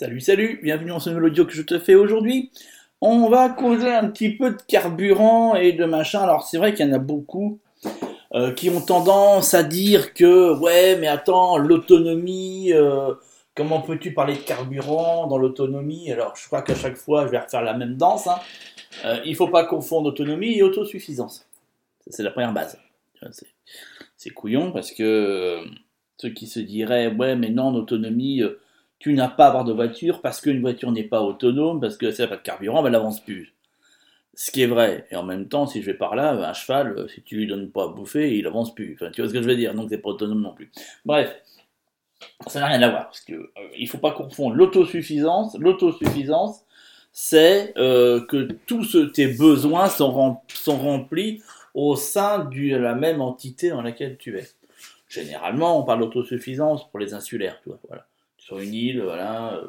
Salut, salut, bienvenue dans ce nouvel audio que je te fais aujourd'hui. On va causer un petit peu de carburant et de machin. Alors c'est vrai qu'il y en a beaucoup euh, qui ont tendance à dire que ouais mais attends, l'autonomie, euh, comment peux-tu parler de carburant dans l'autonomie? Alors je crois qu'à chaque fois je vais refaire la même danse. Hein. Euh, il faut pas confondre autonomie et autosuffisance. C'est la première base. C'est couillon parce que ceux qui se diraient ouais mais non, l'autonomie tu n'as pas à avoir de voiture parce qu'une voiture n'est pas autonome, parce que ça n'a pas de carburant, elle n'avance plus. Ce qui est vrai. Et en même temps, si je vais par là, un cheval, euh, si tu lui donnes pas à bouffer, il avance plus. Tu vois ce que je veux dire? Donc, c'est pas autonome non plus. Bref, ça n'a rien à voir. Parce que euh, faut pas confondre l'autosuffisance. L'autosuffisance, c'est euh, que tous tes besoins sont, sont remplis au sein de la même entité dans laquelle tu es. Généralement, on parle d'autosuffisance pour les insulaires, tu vois. Voilà sur une île, voilà, euh,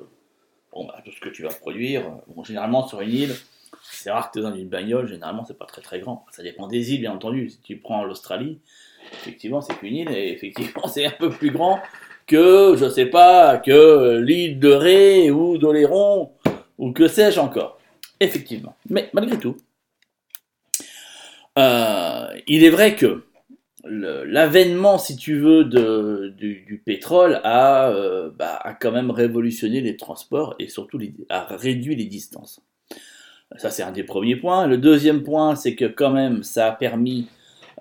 bon, bah, tout ce que tu vas produire. Bon, généralement, sur une île, c'est rare que tu es dans une bagnole, généralement, c'est pas très très grand. Ça dépend des îles, bien entendu. Si tu prends l'Australie, effectivement, c'est qu'une île, et effectivement, c'est un peu plus grand que, je sais pas, que l'île de Ré ou d'Oléron, ou que sais-je encore. Effectivement. Mais malgré tout, euh, il est vrai que l'avènement, si tu veux, du, pétrole euh, bah, a, quand même révolutionné les transports et surtout a réduit les distances. Ça, c'est un des premiers points. Le deuxième point, c'est que quand même, ça a permis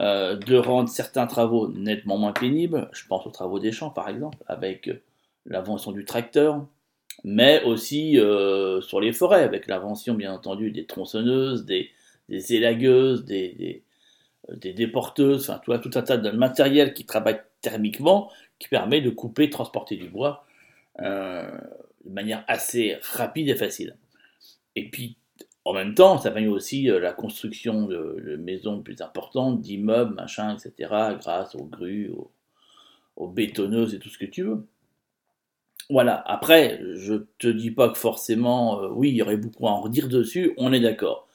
euh, de rendre certains travaux nettement moins pénibles. Je pense aux travaux des champs, par exemple, avec l'invention du tracteur, mais aussi euh, sur les forêts, avec l'invention, bien entendu, des tronçonneuses, des, élagueuses, des déporteuses, enfin tout, tout un tas de matériel qui travaille thermiquement, qui permet de couper, transporter du bois euh, de manière assez rapide et facile. Et puis, en même temps, ça permet aussi euh, la construction de, maisons plus importantes, d'immeubles, machin, etc., grâce aux grues, aux, bétonneuses et tout ce que tu veux. Voilà, après, je te dis pas que forcément, euh, oui, il y aurait beaucoup à en redire dessus, on est d'accord.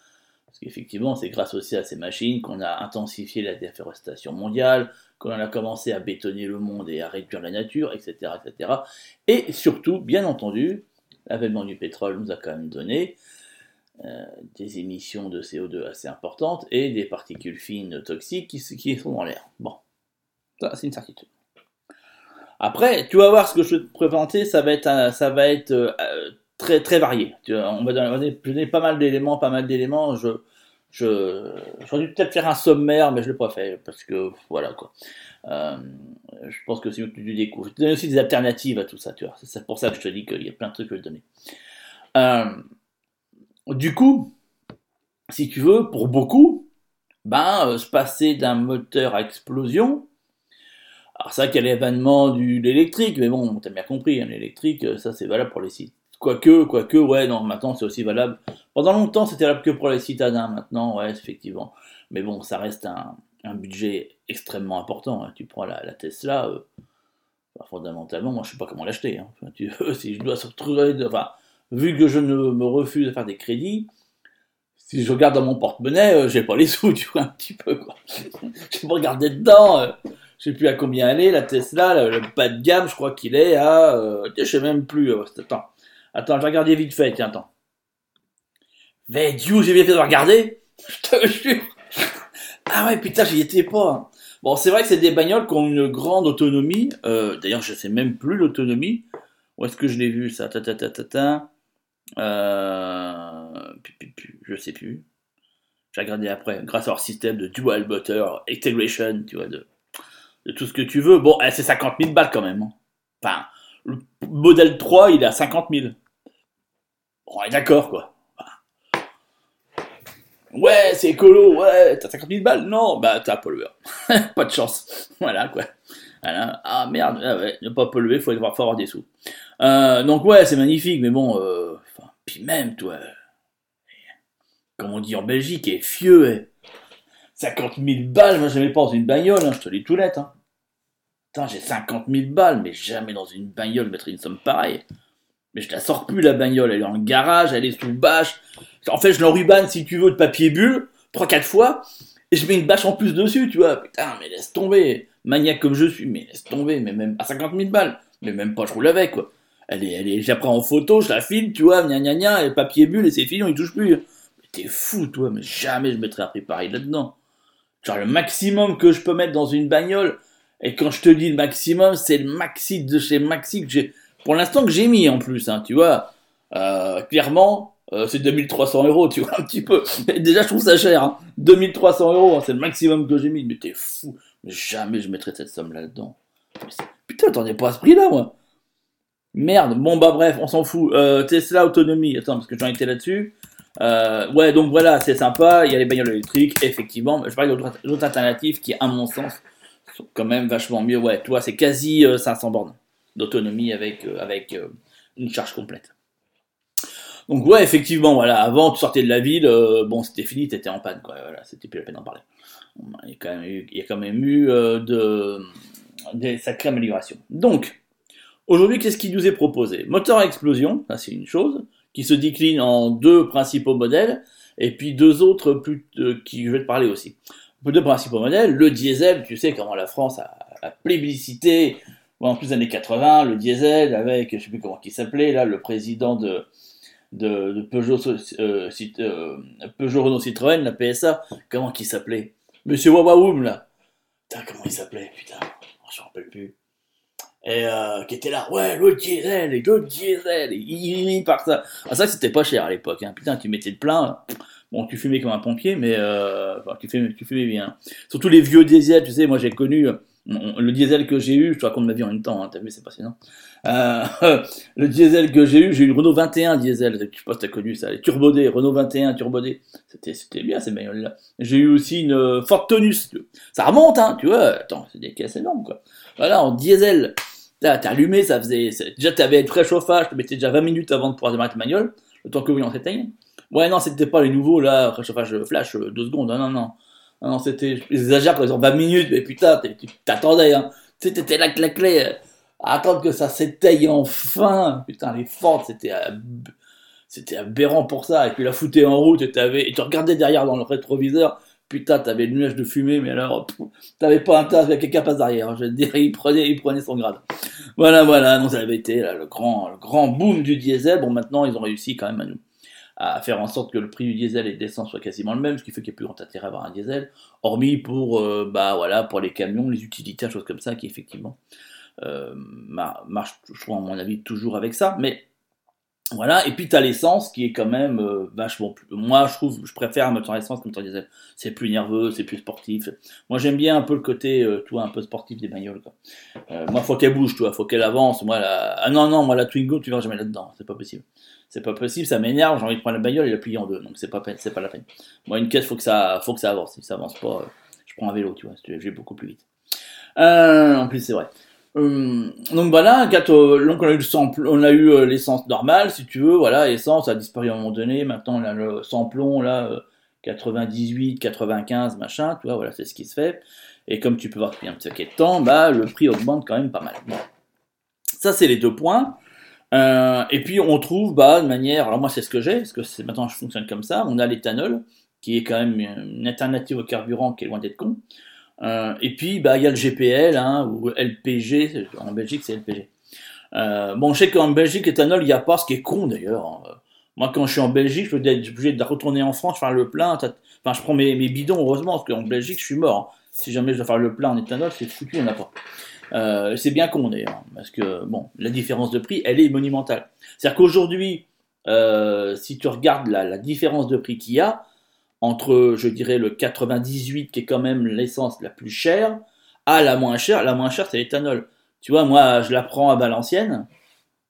Parce qu'effectivement, c'est grâce aussi à ces machines qu'on a intensifié la déforestation mondiale, qu'on a commencé à bétonner le monde et à réduire la nature, etc. etc. Et surtout, bien entendu, l'avènement du pétrole nous a quand même donné euh, des émissions de CO2 assez importantes et des particules fines toxiques qui, sont dans l'air. Bon, ça c'est une certitude. Après, tu vas voir ce que je vais te présenter, ça va être, ça va être euh, très très varié. On va donner pas mal d'éléments, pas mal d'éléments. Je je j'aurais dû peut-être faire un sommaire, mais je l'ai pas fait parce que voilà quoi. Euh, je pense que c'est tu découvres. Je donne aussi des alternatives à tout ça, tu vois. C'est pour ça que je te dis qu'il y a plein de trucs que je donner. Euh, du coup, si tu veux, pour beaucoup, ben, euh, se passer d'un moteur à explosion, alors ça, qu'il y a l'événement de l'électrique, mais bon, t'as bien compris, hein, l'électrique, ça c'est valable pour les sites Quoique, quoique, ouais, non, maintenant c'est aussi valable. Pendant longtemps, c'était valable que pour les citadins, maintenant, ouais, effectivement. Mais bon, ça reste un, budget extrêmement important. Hein. Tu prends la, Tesla, euh, fondamentalement, moi je sais pas comment l'acheter. Hein. si je dois se retrouver, enfin, vu que je ne me refuse à faire des crédits, si je regarde dans mon porte-monnaie, euh, j'ai pas les sous, tu vois, un petit peu, quoi. je vais regarder dedans, euh, je sais plus à combien elle est, la Tesla, le, bas de gamme, je crois qu'il est à, je sais même plus, attends, Attends, je vais regarder vite fait, tiens, attends. Mais Dieu, j'ai bien fait de regarder Je te jure Ah ouais, putain, j'y étais pas. Bon, c'est vrai que c'est des bagnoles qui ont une grande autonomie. Euh, d'ailleurs, je sais même plus l'autonomie. Où est-ce que je l'ai vu, ça? Ta, ta, ta, ta, ta. Euh... Je sais plus. J'ai regardé après, grâce à leur système de dual butter integration, tu vois, de, de tout ce que tu veux. Bon, eh, c'est 50 000 balles quand même. Hein. Enfin, le modèle 3, il est à 50 000. On est d'accord, quoi. Ouais, c'est écolo, ouais, t'as 50 000 balles Non, bah t'as pollueur. pas de chance. Voilà, quoi. Ah merde, ah ouais, ne pas polluer, faut avoir, faut avoir des sous. Euh, donc ouais, c'est magnifique, mais bon, euh, puis même, toi, comme on dit en Belgique, est fieux, 50 000 balles, moi j'avais pas dans une bagnole, hein, je te dis tout net. Hein. J'ai 50 000 balles, mais jamais dans une bagnole mettre une somme pareille mais je la sors plus la bagnole, elle est le garage, elle est sous bâche. En fait, je l'enrubane si tu veux de papier bulle, 3-4 fois, et je mets une bâche en plus dessus, tu vois. Putain, mais laisse tomber, maniaque comme je suis, mais laisse tomber, mais même à 50 000 balles, mais même pas je roule avec, quoi. Elle est, elle est, j'apprends en photo, je la filme, tu vois, gna gna gna, et papier bulle, et c'est fini, on y touche plus. Mais t'es fou, toi, mais jamais je mettrais un prix là-dedans. Genre, le maximum que je peux mettre dans une bagnole, et quand je te dis le maximum, c'est le maxi de chez Maxi que j'ai, pour l'instant que j'ai mis en plus, hein, tu vois. Euh, clairement, euh, c'est 2300 euros, tu vois, un petit peu. Déjà, je trouve ça cher, hein. 2300 euros, hein, c'est le maximum que j'ai mis, mais t'es fou. Mais jamais je mettrais cette somme là-dedans. Putain, t'en es pas à ce prix-là, moi. Merde, bon bah bref, on s'en fout. Euh, Tesla autonomie, attends, parce que j'en étais là-dessus. Ouais, donc voilà, c'est sympa, il y a les bagnoles électriques, effectivement. Je parle d'autres alternatives qui, à mon sens, sont quand même vachement mieux. Ouais, toi, c'est quasi 500 euh, bornes d'autonomie avec, euh, avec euh, une charge complète. Donc ouais, effectivement, voilà, avant tu sortais de la ville, bon, c'était fini, t'étais en panne, quoi. Voilà, c'était plus la peine d'en parler. Il y a quand même eu, il y a quand même eu de, des sacrées améliorations. Donc, Aujourd'hui, qu'est-ce qui nous est proposé? Moteur à explosion, ça c'est une chose, qui se décline en deux principaux modèles, et puis deux autres plus, euh, qui je vais te parler aussi. Deux principaux modèles, le diesel, tu sais comment la France a, a plébiscité, en plus années 80, le diesel avec, je sais plus comment il s'appelait, là, le président de, Peugeot, euh, euh, Peugeot Renault Citroën, la PSA, comment il s'appelait? Monsieur Wawaoum, là. Putain, comment il s'appelait, putain, je me rappelle plus et euh, qui était là, ouais, le diesel, le diesel, il ça. Ah, ça, c'était pas cher à l'époque, hein. Putain, tu mettais le plein. Bon, tu fumais comme un pompier, mais euh, tu, fumais, tu fumais bien. Surtout les vieux diesels, tu sais, moi j'ai connu le diesel que j'ai eu, je te raconte ma vie en même temps, hein, t'as vu, c'est passionnant. Euh, le diesel que j'ai eu, j'ai eu le Renault 21 diesel, je sais pas si t'as connu ça, les turbodés, Renault 21 turbodé, c'était, c'était bien ces bagnoles-là. J'ai eu aussi une Ford Tonus, ça remonte, hein, tu vois, attends, c'est des caisses énormes, quoi. Voilà, en diesel, Là, t'as allumé, ça faisait. Déjà, t'avais le préchauffage, tu mettais déjà 20 minutes avant de pouvoir démarrer ta manuelle, le temps que oui, on s'éteigne. Ouais, non, c'était pas les nouveaux, là, préchauffage flash, 2 euh, secondes, non, non, non. Non, c'était. J'exagère quand ils ont 20 minutes, mais putain, t'attendais, hein. Tu t'étais là avec la clé, à attendre que ça s'éteigne enfin. Putain, les fortes, c'était. C'était aberrant pour ça. Et puis la foutais en route et, tu regardais derrière dans le rétroviseur Putain, t'avais le nuage de fumée, mais alors, t'avais pas un tas quelqu'un passe derrière. Je veux dire, il prenait, il prenait son grade. Voilà, voilà, donc ça avait été le grand, le grand boom du diesel. Bon, maintenant, ils ont réussi quand même à nous, à faire en sorte que le prix du diesel et d'essence soit quasiment le même, ce qui fait qu'il n'y a plus grand intérêt à avoir un diesel, hormis pour, euh, bah voilà, pour les camions, les utilitaires, choses comme ça, qui effectivement euh, marchent, je crois, à mon avis, toujours avec ça. Mais voilà, et puis tu as l'essence qui est quand même euh, vachement plus. Moi, je trouve, je préfère un moteur essence comme moteur diesel. C'est plus nerveux, c'est plus sportif. Moi, j'aime bien un peu le côté, euh, un peu sportif des bagnoles. Quoi. Euh, moi, faut qu'elle bouge, tu faut qu'elle avance. Moi, la... ah non, non, moi, la Twingo, tu verras jamais là-dedans. C'est pas possible. C'est pas possible, ça m'énerve. J'ai envie de prendre la bagnole et la plier en deux. Donc, c'est pas, pas la peine. Moi, une caisse, faut que ça, faut que ça avance. Si ça avance pas, euh, je prends un vélo, tu vois, je vais beaucoup plus vite. en plus, c'est vrai. Euh, donc voilà, donc on a eu euh, l'essence normale, si tu veux, voilà, essence a disparu à un moment donné, maintenant on a le samplon, là, 98, euh, 95, machin, tu vois, voilà, c'est ce qui se fait. Et comme tu peux voir depuis un petit paquet de temps, bah, le prix augmente quand même pas mal. Ça, c'est les deux points. Et puis on trouve, bah, de manière, alors moi c'est ce que j'ai, parce que maintenant je fonctionne comme ça, on a l'éthanol, qui est quand même une alternative au carburant qui est loin d'être con. Euh, et puis, bah, il y a le GPL, hein, ou LPG, en Belgique, c'est LPG. Euh, bon, je sais qu'en Belgique, l'éthanol, il n'y a pas, ce qui est con d'ailleurs. Moi, quand je suis en Belgique, je suis obligé de retourner en France, faire le plein. Enfin, je prends mes, bidons, heureusement, parce qu'en Belgique, je suis mort. Si jamais je dois faire le plein en éthanol, c'est foutu, on n'a pas. Euh, c'est bien con d'ailleurs, parce que bon, la différence de prix, elle est monumentale. C'est-à-dire qu'aujourd'hui, euh, si tu regardes la, la différence de prix qu'il y a, entre, je dirais, le 98, qui est quand même l'essence la plus chère, à la moins chère. La moins chère, c'est l'éthanol. Tu vois, moi, je la prends à Valenciennes,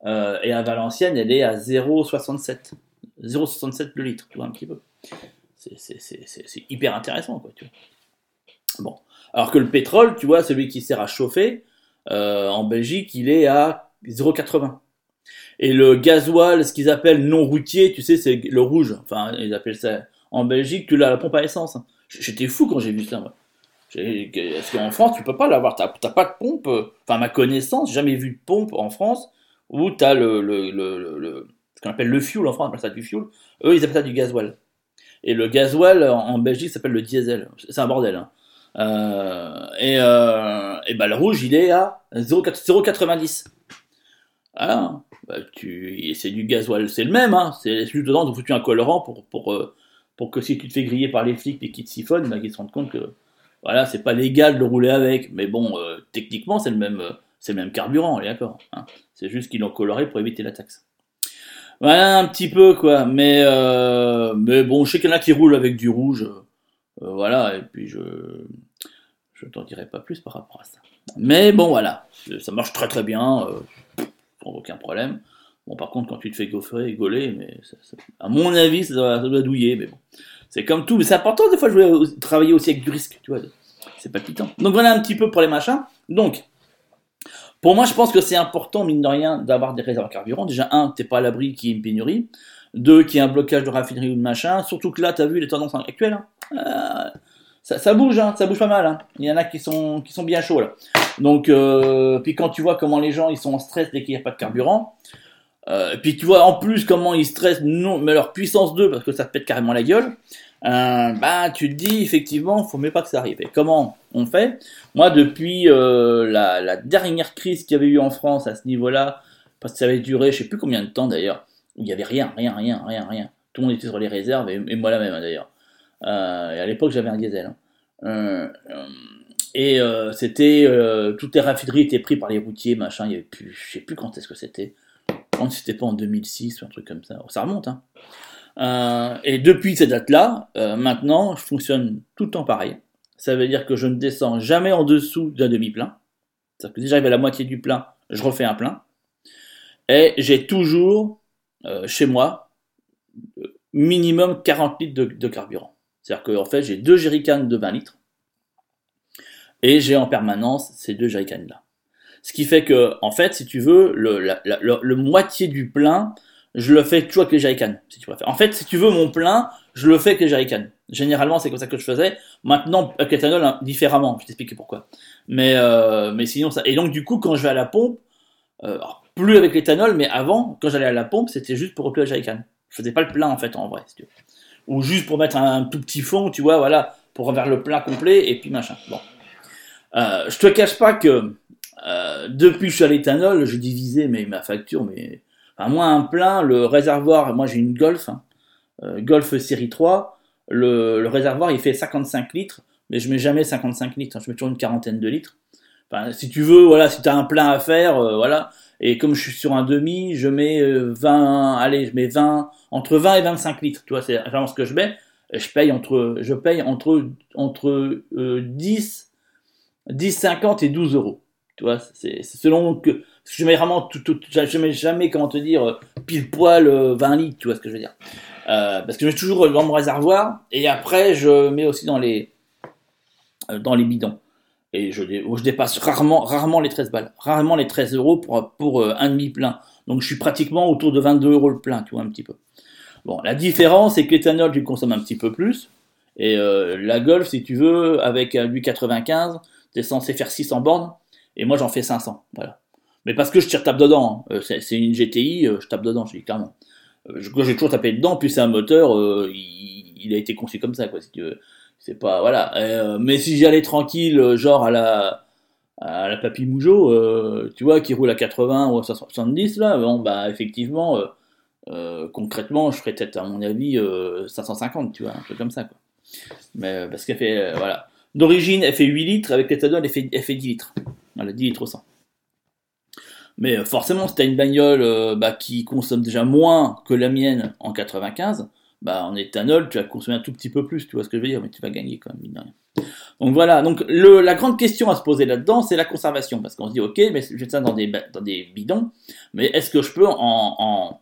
euh, et à Valenciennes, elle est à 0,67. 0,67 le litre, tu vois, un petit peu. C'est hyper intéressant, quoi, tu vois. Alors que le pétrole, tu vois, celui qui sert à chauffer, euh, en Belgique, il est à 0,80. Et le gasoil, ce qu'ils appellent non routier, tu sais, c'est le rouge. Enfin, ils appellent ça en Belgique, tu l'as la pompe à essence. J'étais fou quand j'ai vu ça. Parce qu'en France, tu peux pas l'avoir? Tu n'as pas de pompe? Enfin, ma connaissance, jamais vu de pompe en France où tu as le, ce qu'on appelle le fuel en France, on appelle ça du fuel. Eux, ils appellent ça du gasoil. Et le gasoil en, Belgique s'appelle le diesel. C'est un bordel. Hein. Euh, et, euh, bah, le rouge, il est à 0,90. Voilà. bah, tu, c'est du gasoil, c'est le même, hein, c'est juste dedans, tu foutu un colorant pour, pour, euh, pour que si tu te fais griller par les flics et qu'ils te siphonnent, bah, qu'ils se rendent compte que voilà, c'est pas légal de rouler avec, mais bon, euh, techniquement, c'est le même, c'est le même carburant, on est d'accord. Hein. C'est juste qu'ils l'ont coloré pour éviter la taxe. Voilà un petit peu quoi, mais mais bon, je sais qu'il y en a qui roulent avec du rouge, voilà, et puis je je t'en dirai pas plus par rapport à ça. Mais bon, voilà, ça marche très très bien, sans aucun problème. Bon, par contre, quand tu te fais gaufrer, gauler, mais à mon avis, ça doit, douiller, mais bon. C'est comme tout, mais c'est important des fois de travailler aussi avec du risque, tu vois. C'est palpitant. Donc voilà un petit peu pour les machins. Donc, pour moi, je pense que c'est important, mine de rien, d'avoir des réserves carburant. Déjà, un, t'es pas à l'abri qu'il y ait une pénurie. Deux, qu'il y ait un blocage de raffinerie ou de machin. Surtout que là, t'as vu les tendances actuelles. Hein. Euh, ça, bouge, hein, ça bouge pas mal. Hein. Il y en a qui sont, qui sont bien chauds. Donc, euh, puis quand tu vois comment les gens ils sont en stress dès qu'il n'y a pas de carburant, euh, et puis tu vois en plus comment ils stressent, non, mais leur puissance 2 parce que ça te pète carrément la gueule. Bah tu te dis effectivement, faut même pas que ça arrive. Et comment on fait? Moi depuis la, dernière crise qu'il y avait eu en France à ce niveau-là, parce que ça avait duré, je sais plus combien de temps d'ailleurs, il y avait rien, rien, rien, rien, rien. Tout le monde était sur les réserves et, moi la même hein, d'ailleurs. Euh, et à l'époque j'avais un diesel. Hein. Euh, et euh, c'était toutes les raffineries étaient prises par les routiers, machin. Il y avait plus, je sais plus quand est-ce que c'était quand c'était pas en 2006 ou un truc comme ça. Ça remonte, hein. Et depuis cette date-là, maintenant, je fonctionne tout le temps pareil. Ça veut dire que je ne descends jamais en dessous d'un demi-plein. C'est-à-dire que si j'arrive à la moitié du plein, je refais un plein. Et j'ai toujours, chez moi, minimum 40 litres de, carburant. C'est-à-dire qu'en fait, j'ai deux jerrycans de 20 litres. Et j'ai en permanence ces deux jerrycans-là. Ce qui fait que, en fait, si tu veux, le, moitié du plein, je le fais toujours avec les jerrycans, si tu. En fait, si tu veux mon plein, je le fais avec les jerrycans. Généralement, c'est comme ça que je faisais. Maintenant, avec l'éthanol, hein, différemment. Je t'explique pourquoi. Mais, euh, sinon, ça. Et donc, du coup, quand je vais à la pompe, euh, plus avec l'éthanol, mais avant, quand j'allais à la pompe, c'était juste pour remplir le jerrycan. Je faisais pas le plein, en fait, en vrai. Ou juste pour mettre un, tout petit fond, tu vois, voilà, pour faire le plein complet, et puis machin. Bon. Euh, je te cache pas que euh, depuis que je suis à l'éthanol, j'ai divisé mais, ma facture, mais à moi un plein, le réservoir, moi j'ai une Golf, hein, euh, Golf série 3, le, réservoir il fait 55 litres, mais je mets jamais 55 litres, hein, je mets toujours une quarantaine de litres. Enfin, si tu veux, voilà, si tu as un plein à faire, voilà, et comme je suis sur un demi, je mets 20, allez, je mets 20, entre 20 et 25 litres, tu vois, c'est vraiment ce que je mets, je paye entre, je paye entre, entre 10, 10, 50 et 12 euros. Tu vois, c'est selon que. Je mets vraiment tout, tout, je mets jamais, comment te dire, euh, pile poil 20 euh, litres, tu vois ce que je veux dire. Euh, parce que je mets toujours dans mon réservoir, et après, je mets aussi dans les, dans les bidons. Et je, je dépasse rarement, rarement les 13 balles. Rarement les 13 euros pour, pour un demi plein. Donc je suis pratiquement autour de 22 euros le plein, tu vois, un petit peu. Bon, la différence, c'est que l'éthanol, tu consommes un petit peu plus. Et la Golf, si tu veux, avec du 95, tu es censé faire 600 bornes et moi j'en fais 500. Voilà. Mais parce que je tire tape dedans. Hein. Euh, c'est une GTI, euh, je tape dedans, je dis clairement. Euh, j'ai toujours tapé dedans, puis c'est un moteur, il, a été conçu comme ça, quoi, si tu veux. C'est pas, voilà. mais si j'y allais tranquille, genre à la, à la Papy Mougeot, tu vois, qui roule à 80 ou à 70, là, bon, bah, effectivement, concrètement, je ferais peut-être, à mon avis, 550, tu vois, un truc comme ça, quoi. Mais, parce qu'elle fait, voilà. D'origine, elle fait 8 litres, avec l'éthanol, elle fait, elle fait 10 litres. A 10 litres au 100. Mais euh, forcément, si tu as une bagnole euh, bah, qui consomme déjà moins que la mienne en 95, bah, en éthanol, tu vas consommer un tout petit peu plus, tu vois ce que je veux dire, mais tu vas gagner quand même, mine de. Donc voilà, donc la grande question à se poser là-dedans, c'est la conservation, parce qu'on se dit, ok, mais je fais ça dans des, bidons, mais est-ce que je peux en, en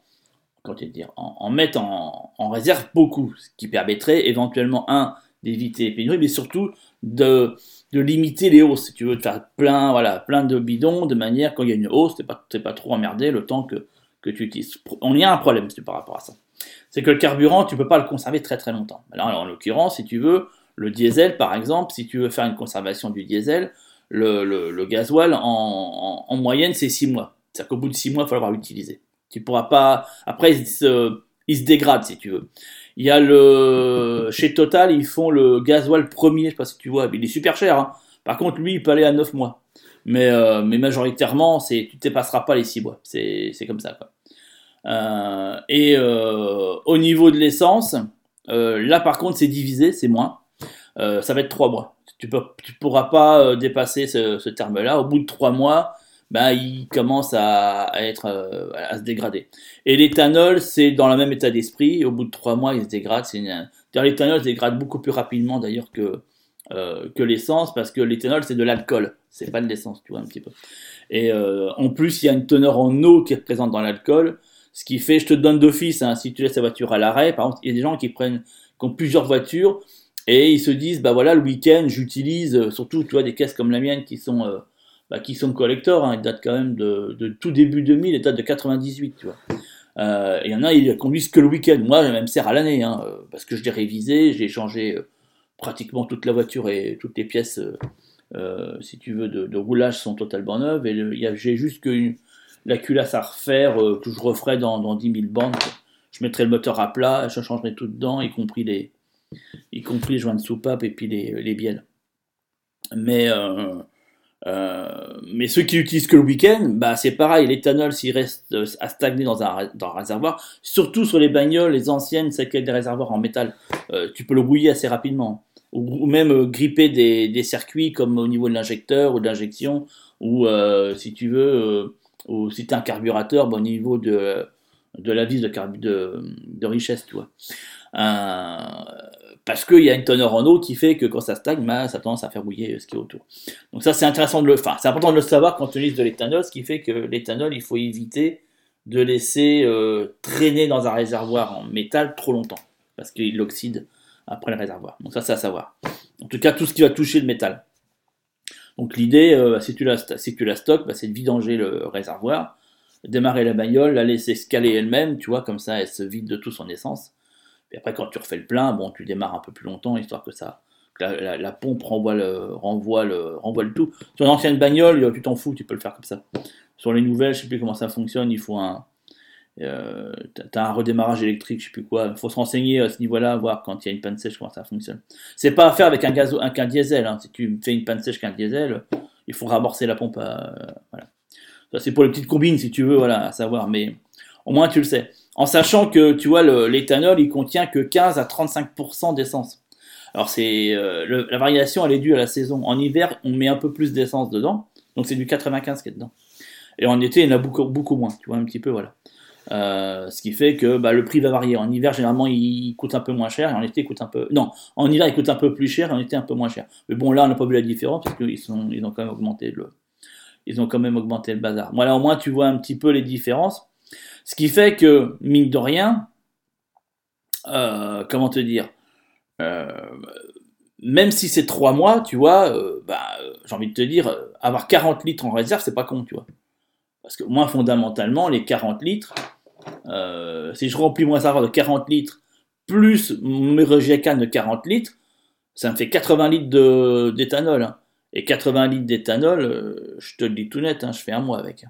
dire, en, mettre en, réserve beaucoup, ce qui permettrait éventuellement, un, d'éviter les pénuries, mais surtout de, de limiter les hausses. Si tu veux te faire plein, voilà, plein de bidons, de manière quand il y a une hausse, t'es pas, pas trop emmerdé le temps que, que tu utilises. On y a un problème par rapport à ça. C'est que le carburant, tu peux pas le conserver très très longtemps. Alors, en l'occurrence, si tu veux, le diesel par exemple, si tu veux faire une conservation du diesel, le, le, gasoil en, en, moyenne c'est 6 mois. C'est-à-dire qu'au bout de 6 mois, il faut l'avoir utilisé. Tu pourras pas. Après, il se, dégrade si tu veux. Il y a le chez Total, ils font le gasoil premier, je sais pas si tu vois, il est super cher. Hein. Par contre, lui, il peut aller à 9 mois. Mais, euh, mais majoritairement, tu ne dépasseras pas les 6 mois. C'est comme ça. Quoi. Euh, et euh, au niveau de l'essence, euh, là par contre c'est divisé, c'est moins. Ça va être trois mois. Tu tu pourras pas dépasser ce, terme-là. Au bout de trois mois, ben, il commence à, être à se dégrader. Et l'éthanol, c'est dans le même état d'esprit. Au bout de trois mois, il se dégrade. Une... L'éthanol se dégrade beaucoup plus rapidement d'ailleurs que l'essence parce que l'éthanol c'est de l'alcool, c'est pas de l'essence, tu vois un petit peu. Et en plus, il y a une teneur en eau qui est présente dans l'alcool, ce qui fait, je te donne d'office, hein, si tu laisses ta voiture à l'arrêt, par exemple, il y a des gens qui prennent, qui ont plusieurs voitures et ils se disent, bah voilà, le week-end, j'utilise, euh, surtout, tu vois, des caisses comme la mienne qui sont euh, bah, qui sont collector, hein, ils datent quand même de, tout début 2000, ils datent de 98, tu vois. Euh, il y en a, ils conduisent que le week-end. Moi, elle me sert à l'année, hein, euh, parce que je l'ai révisé, j'ai changé pratiquement toute la voiture et toutes les pièces, si tu veux, de, de, roulage sont totalement neuves. Et j'ai juste que une, la culasse à refaire euh, que je referai dans, dans 10 000 bandes. Je mettrai le moteur à plat, je changerai tout dedans, y compris les, y compris les joints de soupape et puis les, les bielles. Mais euh, euh, mais ceux qui utilisent que le week-end, bah c'est pareil, l'éthanol s'il reste à stagner dans un, dans un réservoir, surtout sur les bagnoles, les anciennes, celles qui ont des réservoirs en métal, tu peux le bouiller assez rapidement. Ou, même gripper des, des, circuits comme au niveau de l'injecteur ou de l'injection, ou si tu veux, ou si tu un carburateur, bah, au niveau de, de la vis de, richesse, tu vois. parce qu'il y a une teneur en eau qui fait que quand ça stagne, bah, ça a tendance à faire bouillir ce qui est autour. Donc ça, c'est intéressant de le, c'est important de le savoir quand on utilise de l'éthanol, ce qui fait que l'éthanol, il faut éviter de laisser euh, traîner dans un réservoir en métal trop longtemps, parce qu'il oxyde après le réservoir. Donc ça, c'est à savoir. En tout cas, tout ce qui va toucher le métal. Donc l'idée, euh, si tu la, si tu la stockes, bah, c'est de vidanger le réservoir, démarrer la bagnole, la laisser se caler elle-même, tu vois, comme ça, elle se vide de tout son essence et après, quand tu refais le plein, bon, tu démarres un peu plus longtemps, histoire que ça, la, pompe renvoie le, renvoie le, renvoie le tout. Sur une ancienne bagnole, tu t'en fous, tu peux le faire comme ça. Sur les nouvelles, je sais plus comment ça fonctionne, il faut un, euh, t'as un redémarrage électrique, je sais plus quoi. Faut se renseigner à ce niveau-là, voir quand il y a une panne sèche comment ça fonctionne. C'est pas à faire avec un gaz, un, un diesel. Hein. Si tu fais une panne sèche qu'un diesel, il faut ramorcer la pompe. Euh, voilà. Ça c'est pour les petites combines si tu veux, voilà, à savoir. Mais au moins tu le sais en sachant que tu vois l'éthanol il contient que 15 à 35% d'essence. Alors c'est euh, la variation elle est due à la saison. En hiver on met un peu plus d'essence dedans, donc c'est du 95 qui est dedans. Et en été il y en a beaucoup beaucoup moins, tu vois un petit peu voilà. Euh, ce qui fait que bah, le prix va varier. En hiver généralement il coûte un peu moins cher et en été il coûte un peu non en hiver il coûte un peu plus cher et en été un peu moins cher. Mais bon là on n'a pas vu la différence parce qu'ils ont quand même augmenté le ils ont quand même augmenté le bazar. Voilà au moins tu vois un petit peu les différences. Ce qui fait que, mine de rien, euh, comment te dire, euh, même si c'est trois mois, tu vois, bah, j'ai envie de te dire, avoir 40 litres en réserve, c'est pas con, tu vois. Parce que moi, fondamentalement, les 40 litres, euh, si je remplis mon réservoir de 40 litres, plus mes rejet de 40 litres, ça me fait 80 litres d'éthanol. Hein. Et 80 litres d'éthanol, je te le dis tout net, hein, je fais un mois avec.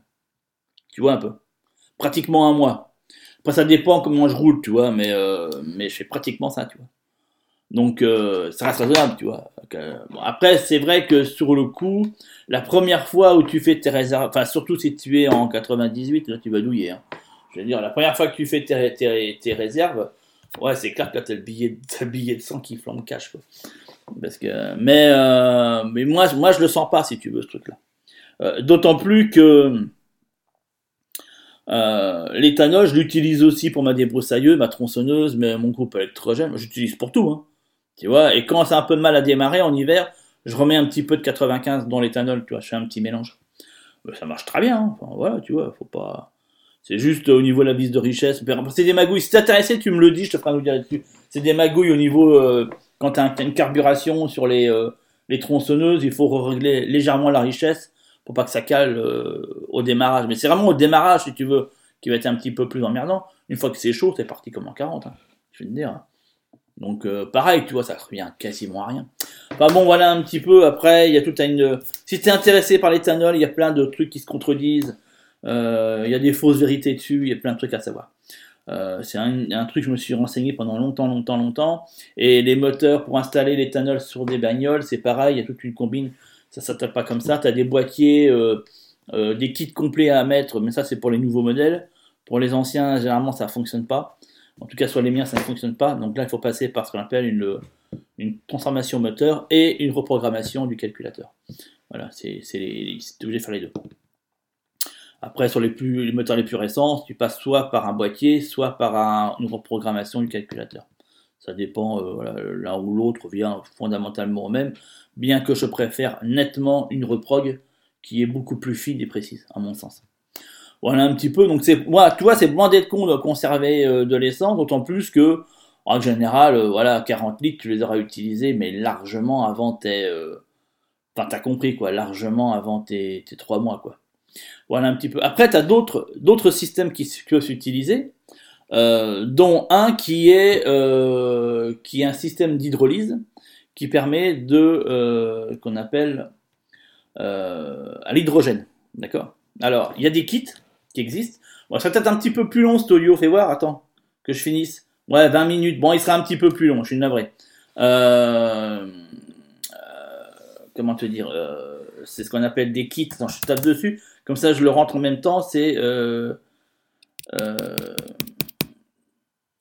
Tu vois un peu pratiquement un mois. Après, ça dépend comment je roule, tu vois, mais, euh, mais je fais pratiquement ça, tu vois. Donc, euh, ça reste raisonnable, tu vois. Euh, après, c'est vrai que sur le coup, la première fois où tu fais tes réserves, enfin, surtout si tu es en 98, là, tu vas douiller. Hein. Je veux dire, la première fois que tu fais tes, réserves, ouais, c'est clair que t'as le billet, le billet de sang qui flambe cash, quoi. Parce que, mais, euh, mais moi, moi, je le sens pas, si tu veux, ce truc-là. Euh, D'autant plus que, euh, L'éthanol, je l'utilise aussi pour ma débroussailleuse, ma tronçonneuse, mais mon groupe électrogène, j'utilise pour tout. Hein. Tu vois, et quand c'est un peu de mal à démarrer en hiver, je remets un petit peu de 95 dans l'éthanol, tu vois, je fais un petit mélange. Mais ça marche très bien, hein. enfin, voilà, tu vois, faut pas... C'est juste au niveau de la vis de richesse. C'est des magouilles. Si t'es intéressé, tu me le dis, je te ferai un dire là-dessus. C'est des magouilles au niveau, euh, quand t'as as une carburation sur les, euh, les tronçonneuses, il faut régler légèrement la richesse pour pas que ça cale euh, au démarrage. Mais c'est vraiment au démarrage, si tu veux, qui va être un petit peu plus emmerdant. Une fois que c'est chaud, c'est parti comme en 40, hein, je vais te dire. Donc euh, pareil, tu vois, ça revient quasiment à rien. Enfin bon, voilà un petit peu. Après, il y a tout à une. Si t'es intéressé par l'éthanol, il y a plein de trucs qui se contredisent. Euh, il y a des fausses vérités dessus. Il y a plein de trucs à savoir. Euh, c'est un, truc je me suis renseigné pendant longtemps, longtemps, longtemps. Et les moteurs pour installer l'éthanol sur des bagnoles, c'est pareil. Il y a toute une combine ça s'appelle pas comme ça. Tu as des boîtiers, des kits complets à mettre, mais ça c'est pour les nouveaux modèles. Pour les anciens, généralement, ça ne fonctionne pas. En tout cas, sur les miens, ça ne fonctionne pas. Donc là, il faut passer par ce qu'on appelle une, transformation moteur et une reprogrammation du calculateur. Voilà, c'est obligé de faire les deux. Après, sur les, moteurs les plus récents, tu passes soit par un boîtier, soit par un, une reprogrammation du calculateur. Ça dépend, euh, l'un ou l'autre vient fondamentalement au même, bien que je préfère nettement une reprog qui est beaucoup plus fine et précise, à mon sens. Voilà un petit peu, donc c'est, tu vois, c'est moins d'être con de conserver euh, de l'essence, d'autant plus que, en général, euh, voilà, 40 litres, tu les auras utilisés, mais largement avant tes, enfin, t'as compris, quoi, largement avant tes, tes 3 mois, quoi. Voilà un petit peu. Après, tu as d'autres, systèmes qui peuvent s'utiliser, euh, dont un qui est, euh, qui est un système d'hydrolyse qui permet de, euh, qu'on appelle à l'hydrogène. D'accord? Alors, il y a des kits qui existent. Bon, ça peut-être un petit peu plus long ce audio, fais voir, attends, que je finisse. Ouais, 20 minutes. Bon, il sera un petit peu plus long, je suis navré. comment te dire C'est ce qu'on appelle des kits. Je tape dessus. Comme ça, je le rentre en même temps. C'est. Euh, euh,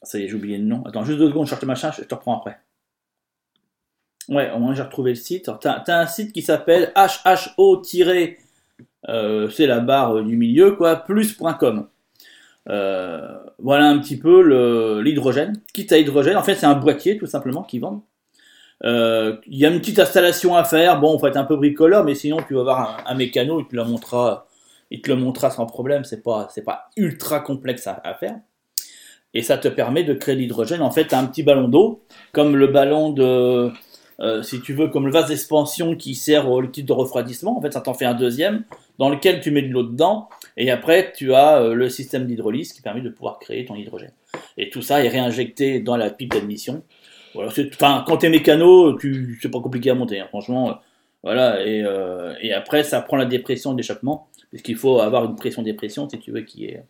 ça y est, j'ai oublié le nom. Attends, juste deux secondes, je cherche le machin, je te reprends après. Ouais, au moins j'ai retrouvé le site. Tu as, un site qui s'appelle HHO- euh, c'est la barre du milieu, quoi, plus.com. voilà un petit peu l'hydrogène. Quitte à hydrogène, en fait, c'est un boîtier tout simplement qui vendent. Il y a une petite installation à faire. Bon, on faut être un peu bricoleur, mais sinon, tu vas avoir un, mécano, il te la montrera il le montrera sans problème, c'est pas, c'est pas ultra complexe à, faire. Et ça te permet de créer l'hydrogène. En fait, as un petit ballon d'eau, comme le ballon de, euh, si tu veux, comme le vase d'expansion qui sert au liquide de refroidissement. En fait, ça t'en fait un deuxième, dans lequel tu mets de l'eau dedans, et après, tu as euh, le système d'hydrolyse qui permet de pouvoir créer ton hydrogène. Et tout ça est réinjecté dans la pipe d'admission. Voilà, enfin, quand tu es mécano, tu, c'est pas compliqué à monter, hein. franchement. Euh, voilà, et, après, ça prend la dépression d'échappement qu'il faut avoir une pression-dépression, si tu veux, qui est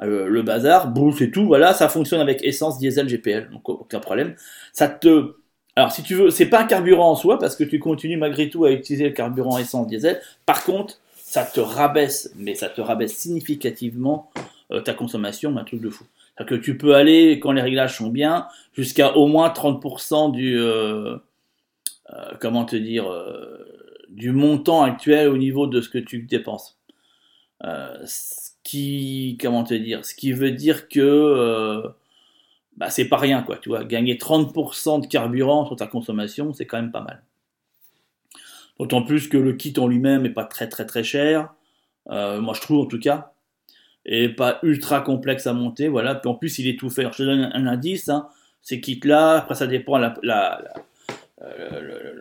le bazar. Bon, c'est tout, voilà, ça fonctionne avec essence, diesel, GPL, donc aucun problème. Ça te... Alors, si tu veux, c'est pas un carburant en soi, parce que tu continues malgré tout à utiliser le carburant essence, diesel. Par contre, ça te rabaisse, mais ça te rabaisse significativement euh, ta consommation, un truc de fou. C'est-à-dire que tu peux aller, quand les réglages sont bien, jusqu'à au moins 30% du... Euh, comment te dire du montant actuel au niveau de ce que tu dépenses. Euh, ce qui, comment te dire, ce qui veut dire que euh, bah, c'est pas rien, quoi. Tu vois, gagner 30% de carburant sur ta consommation, c'est quand même pas mal. D'autant plus que le kit en lui-même est pas très très très cher, euh, moi je trouve en tout cas, et pas ultra complexe à monter, voilà. Puis en plus il est tout fait. je te donne un, indice, hein. ces kits-là, après ça dépend la, la,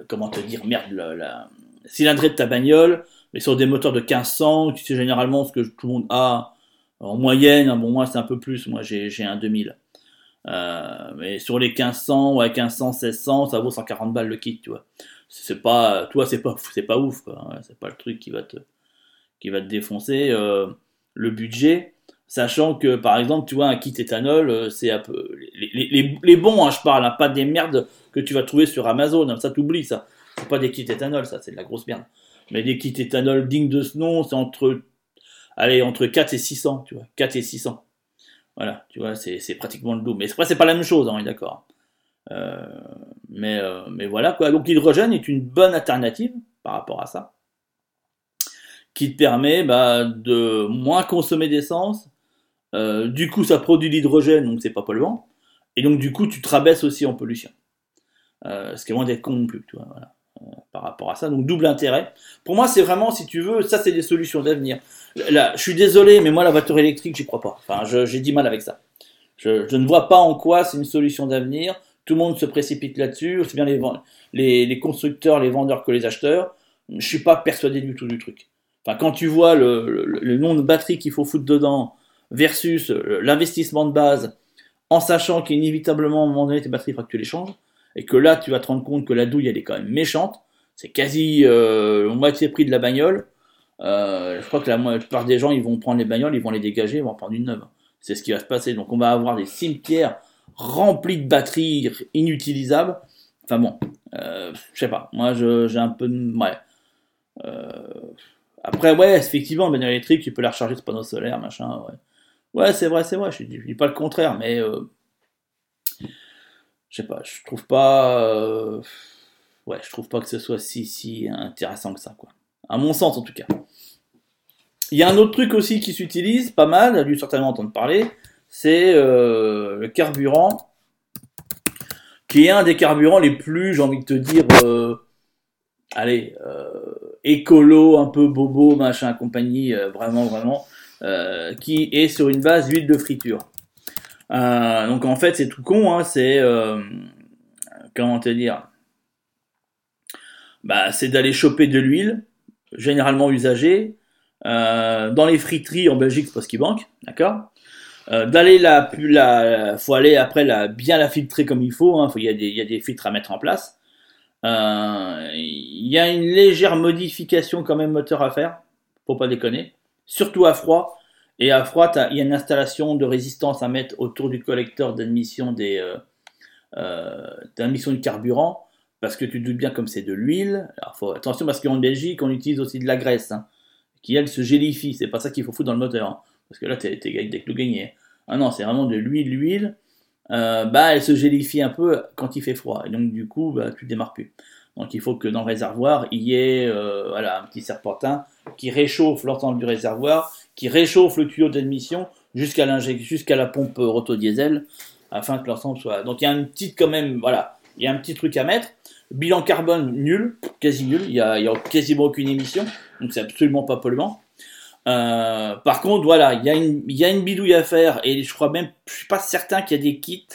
comment te dire, merde, la, cylindrée de ta bagnole, mais sur des moteurs de 1500, tu sais généralement ce que tout le monde a en moyenne, hein, bon moi c'est un peu plus, moi j'ai un 2000. Euh, mais sur les 1500, ouais 1500, 1600, ça vaut 140 balles le kit, tu vois. C'est pas, toi c'est pas, c'est pas ouf, quoi. C'est pas le truc qui va te, qui va te défoncer euh, le budget. Sachant que, par exemple, tu vois, un kit éthanol, euh, c'est un peu. Les, les, les bons, hein, je parle, hein, pas des merdes que tu vas trouver sur Amazon, hein, ça t'oublie, ça. C'est pas des kits éthanol, ça, c'est de la grosse merde. Mais des kits éthanol dignes de ce nom, c'est entre, allez, entre 4 et 600, tu vois. 4 et 600. Voilà, tu vois, c'est pratiquement le double. Mais c'est pas la même chose, on est d'accord. Euh, mais, euh, mais voilà, quoi. Donc l'hydrogène est une bonne alternative par rapport à ça. Qui te permet bah, de moins consommer d'essence. Euh, du coup, ça produit l'hydrogène, donc c'est pas polluant. Et donc, du coup, tu te rabaisses aussi en pollution. ce qui est loin d'être con non plus, tu vois. Voilà par rapport à ça. Donc double intérêt. Pour moi, c'est vraiment, si tu veux, ça c'est des solutions d'avenir. Là, je suis désolé, mais moi la voiture électrique, j'y crois pas. Enfin, j'ai dit mal avec ça. Je, ne vois pas en quoi c'est une solution d'avenir. Tout le monde se précipite là-dessus, aussi bien les, les, constructeurs, les vendeurs que les acheteurs. Je suis pas persuadé du tout du truc. Enfin, quand tu vois le, le, nombre de batteries qu'il faut foutre dedans versus euh, l'investissement de base, en sachant qu'inévitablement, à un moment donné, tes batteries, il faut que tu les changes et que là tu vas te rendre compte que la douille elle est quand même méchante, c'est quasi euh, moitié prix de la bagnole. Euh, je crois que la, plupart des gens ils vont prendre les bagnoles, ils vont les dégager, ils vont en prendre une neuve. C'est ce qui va se passer. Donc on va avoir des cimetières remplis de batteries inutilisables. Enfin bon, euh, je sais pas. Moi j'ai un peu de... Euh, après ouais, effectivement, bagnole électrique, tu peux la recharger de panneaux solaires, machin. Ouais. C'est vrai, c'est vrai. Je dis, pas le contraire, mais je sais pas. Je trouve pas. ouais, je trouve pas que ce soit si si intéressant que ça, quoi. À mon sens, en tout cas. Il y a un autre truc aussi qui s'utilise pas mal, a dû certainement entendre parler, c'est euh, le carburant, qui est un des carburants les plus, j'ai envie de te dire, euh, allez, euh, écolo, un peu bobo, machin, compagnie, vraiment, vraiment, qui est sur une base d'huile de friture. Donc en fait, c'est tout con, hein, c'est, comment te dire, bah, c'est d'aller choper de l'huile, généralement usagée, euh, dans les friteries en Belgique, c'est parce qu'il manque, d'accord? Euh, D'aller la, faut aller après bien la filtrer comme il faut, hein, il, y a des, filtres à mettre en place. Euh, il y a une légère modification quand même moteur à faire, faut pas déconner, surtout à froid. Et à froid, il y a une installation de résistance à mettre autour du collecteur d'admission des euh, d'admission de carburant, parce que tu te doutes bien comme c'est de l'huile. Attention parce qu'en Belgique, on utilise aussi de la graisse, hein, qui elle se gélifie. C'est pas ça qu'il faut foutre dans le moteur, hein, parce que là t'es dès que le gagné. Ah non, c'est vraiment de l'huile, l'huile. Euh, bah, elle se gélifie un peu quand il fait froid, et donc du coup, bah, tu démarres plus. Donc il faut que dans le réservoir, il y ait euh, voilà, un petit serpentin qui réchauffe l'ensemble du réservoir, qui réchauffe le tuyau d'admission jusqu'à la pompe rotodiesel, afin que l'ensemble soit. Donc il y a une petite quand même, voilà, il y a un petit truc à mettre. Bilan carbone nul, quasi nul, il y a, a quasiment aucune émission, donc c'est absolument pas polluant. Euh, par contre, voilà, il y, a une, il y a une bidouille à faire, et je crois même, je suis pas certain qu'il y a des kits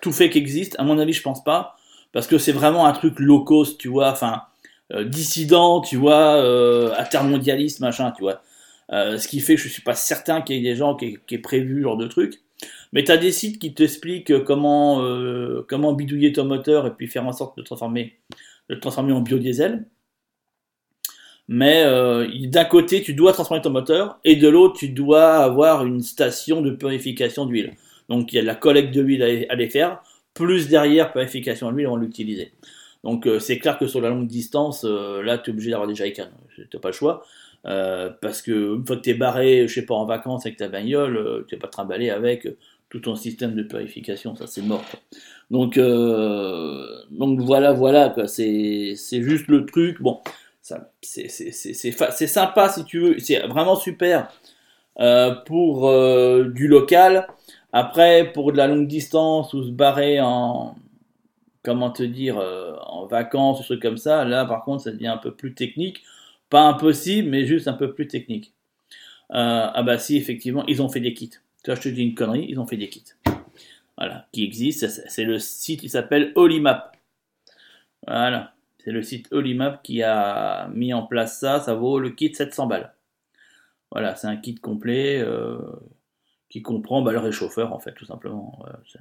tout fait qui existent. À mon avis, je pense pas, parce que c'est vraiment un truc low cost, tu vois, enfin, euh, dissident, tu vois, euh, altermondialiste, machin, tu vois. Euh, ce qui fait que je suis pas certain qu'il y ait des gens qui, qui aient prévu ce genre de truc. Mais tu as des sites qui t'expliquent comment, euh, comment bidouiller ton moteur et puis faire en sorte de transformer, de le transformer en biodiesel. Mais euh, d'un côté, tu dois transformer ton moteur et de l'autre, tu dois avoir une station de purification d'huile. Donc il y a de la collecte de l'huile à aller faire, plus derrière purification d'huile, on va l'utiliser. Donc euh, c'est clair que sur la longue distance, là tu es obligé d'avoir des jerrycans, tu pas le choix. Parce que une fois que tu es barré, je sais pas, en vacances avec ta bagnole, euh, vas pas te trimballer avec tout ton système de purification, ça c'est mort. Donc, euh, donc voilà, voilà. C'est, c'est juste le truc. Bon, ça, c'est, c'est, c'est, sympa si tu veux, c'est vraiment super euh, pour euh, du local. Après, pour de la longue distance ou se barrer en, comment te dire, euh, en vacances, des trucs comme ça, là par contre ça devient un peu plus technique. Pas impossible, mais juste un peu plus technique. Ah bah si, effectivement, ils ont fait des kits. Vois, je te dis une connerie, ils ont fait des kits. Voilà, qui existe. C'est le site, il s'appelle Holymap. Voilà, c'est le site Holymap qui a mis en place ça. Ça vaut le kit 700 balles. Voilà, c'est un kit complet euh, qui comprend bah, le réchauffeur en fait, tout simplement. C'est-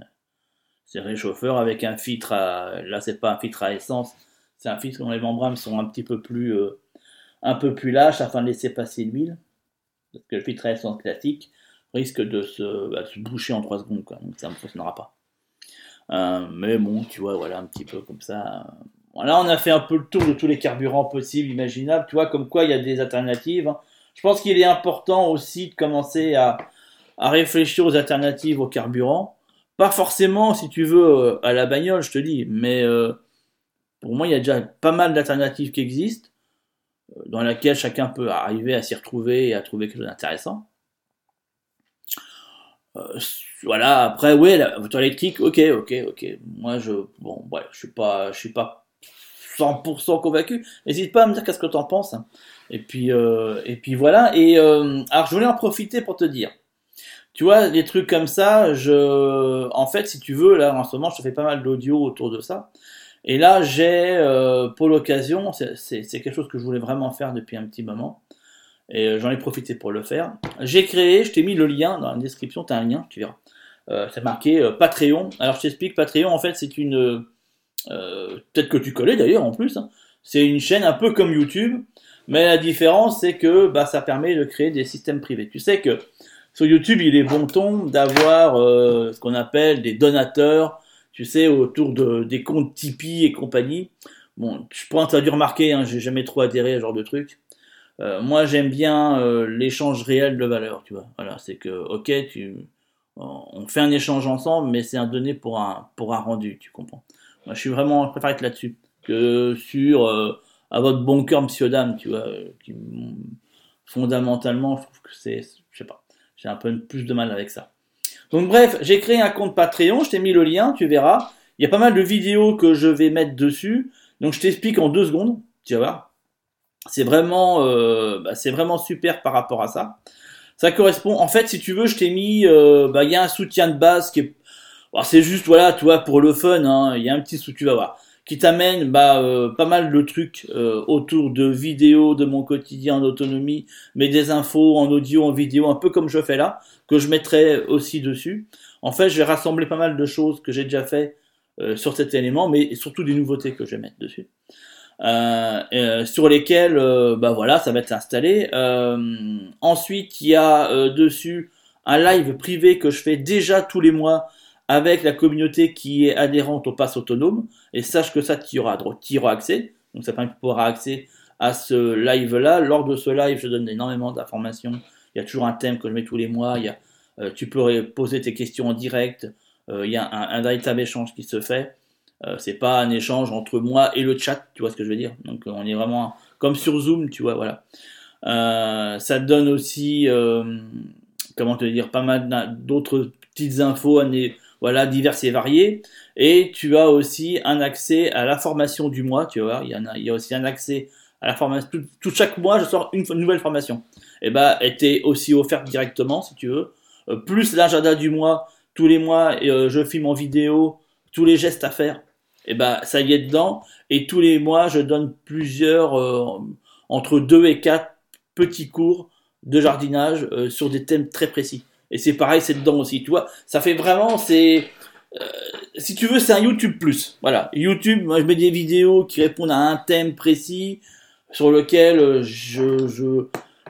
c'est réchauffeur avec un filtre à. Là, c'est pas un filtre à essence, c'est un filtre dont les membranes sont un petit peu plus, euh, un peu plus lâches afin de laisser passer l'huile. Parce que le filtre à essence classique risque de se, bah, de se boucher en 3 secondes, donc ça ne fonctionnera pas. Euh, mais bon, tu vois, voilà, un petit peu comme ça. Voilà, on a fait un peu le tour de tous les carburants possibles, imaginables. Tu vois, comme quoi il y a des alternatives. hein. Je pense qu'il est important aussi de commencer à, réfléchir aux alternatives au carburant. Pas forcément, si tu veux, euh, à la bagnole, je te dis, mais euh, pour moi, il y a déjà pas mal d'alternatives qui existent, dans lesquelles chacun peut arriver à s'y retrouver et à trouver quelque chose d'intéressant. Euh, voilà, après, ouais, la voiture électrique, ok, ok, ok. Moi, je, bon, ouais, je suis pas, je suis pas 100% convaincu. N'hésite pas à me dire qu'est-ce que t'en penses. hein. Et puis, euh, et puis voilà. Et euh, alors, je voulais en profiter pour te dire. Tu vois, des trucs comme ça, je, en fait, si tu veux, là, en ce moment, je fais pas mal d'audio autour de ça. Et là, j'ai, pour l'occasion, c'est quelque chose que je voulais vraiment faire depuis un petit moment. Et euh, j'en ai profité pour le faire. J'ai créé, je t'ai mis le lien dans la description, tu as un lien, tu verras. Euh, c'est marqué euh, Patreon. Alors je t'explique, Patreon en fait c'est une... Peut-être que tu connais d'ailleurs en plus. hein. C'est une chaîne un peu comme YouTube, mais la différence c'est que bah, ça permet de créer des systèmes privés. Tu sais que sur YouTube il est bon ton d'avoir ce qu'on appelle des donateurs, tu sais, autour de, des comptes Tipeee et compagnie. Bon, je pense que tu as dû remarquer, hein, j'ai jamais trop adhéré à ce genre de truc. Euh, moi, j'aime bien euh, l'échange réel de valeur, tu vois. Voilà, c'est que, ok, tu, on fait un échange ensemble, mais c'est un donné pour un, pour un rendu, tu comprends. Moi, je suis vraiment, je préfère être là-dessus que sur euh, à votre bon cœur, monsieur dame, tu vois. Qui, fondamentalement, je trouve que c'est, je sais pas, j'ai un peu plus de mal avec ça. Donc bref, j'ai créé un compte Patreon, je t'ai mis le lien, tu verras. Il y a pas mal de vidéos que je vais mettre dessus. Donc je t'explique en deux secondes, tu vas voir. C'est vraiment, euh, bah, c'est vraiment super par rapport à ça. Ça correspond. En fait, si tu veux, je t'ai mis, euh, bah, il y a un soutien de base qui est, c'est juste voilà, tu vois, pour le fun. Hein, il y a un petit soutien, tu vas voir, qui t'amène bah, euh, pas mal de trucs autour de vidéos, de mon quotidien en autonomie, mais des infos en audio, en vidéo, un peu comme je fais là, que je mettrai aussi dessus. En fait, je vais rassembler pas mal de choses que j'ai déjà fait sur cet élément, mais surtout des nouveautés que je vais mettre dessus. Euh, euh, sur lesquels euh, bah voilà ça va être installé. ensuite il y a dessus un live privé que je fais déjà tous les mois avec la communauté qui est adhérente au pass autonome. Et sache que ça tu y auras, tu auras accès. Donc ça permet pouvoir accès à ce live là lors de ce live je donne énormément d'informations. Il y a toujours un thème que je mets tous les mois. Il y a, tu peux poser tes questions en direct. Il y a un, un véritable échange qui se fait euh, c'est pas un échange entre moi et le chat, tu vois ce que je veux dire? Donc on est vraiment comme sur Zoom, tu vois, voilà. Euh, ça donne aussi, euh, comment te dire, pas mal d'autres petites infos, voilà, diverses et variées. Et tu as aussi un accès à la formation du mois, tu vois, il y, a, aussi un accès à la formation. Tout, chaque mois, je sors une, nouvelle formation. Et bah, était aussi offerte directement, si tu veux. plus l'agenda du mois, tous les mois, je filme en vidéo tous les gestes à faire et eh ben ça y est dedans. Et tous les mois, je donne plusieurs, euh, entre deux et quatre petits cours de jardinage euh, sur des thèmes très précis. Et c'est pareil, c'est dedans aussi. Tu vois, ça fait vraiment, c'est, euh, si tu veux, c'est un YouTube plus. Voilà, YouTube. Moi, je mets des vidéos qui répondent à un thème précis sur lequel je, je,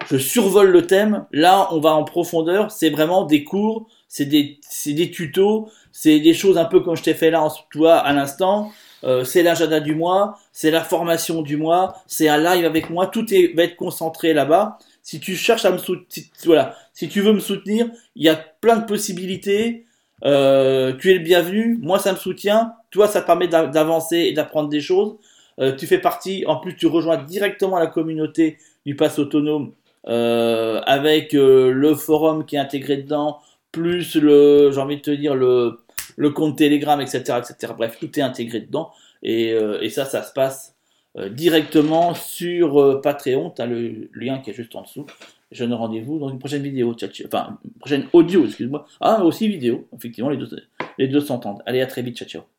je survole le thème. Là, on va en profondeur. C'est vraiment des cours, c'est des, c'est des tutos c'est des choses un peu comme je t'ai fait là, en, toi, à l'instant. Euh, c'est l'agenda du mois, c'est la formation du mois, c'est un live avec moi, tout est, va être concentré là-bas. Si tu cherches à me soutenir, si, voilà, si tu veux me soutenir, il y a plein de possibilités. Euh, tu es le bienvenu. Moi, ça me soutient. Toi, ça permet d'avancer et d'apprendre des choses. Euh, tu fais partie. En plus, tu rejoins directement la communauté du pass autonome euh, avec euh, le forum qui est intégré dedans, plus le, j'ai envie de te dire, le, le compte Telegram, etc., etc. Bref, tout est intégré dedans. Et, euh, et ça, ça se passe euh, directement sur euh, Patreon. Tu as le lien qui est juste en dessous. Je donne rendez-vous dans une prochaine vidéo, enfin, une prochaine audio, excuse-moi. Ah, aussi vidéo. Effectivement, les deux, les deux s'entendent. Allez, à très vite, ciao, ciao.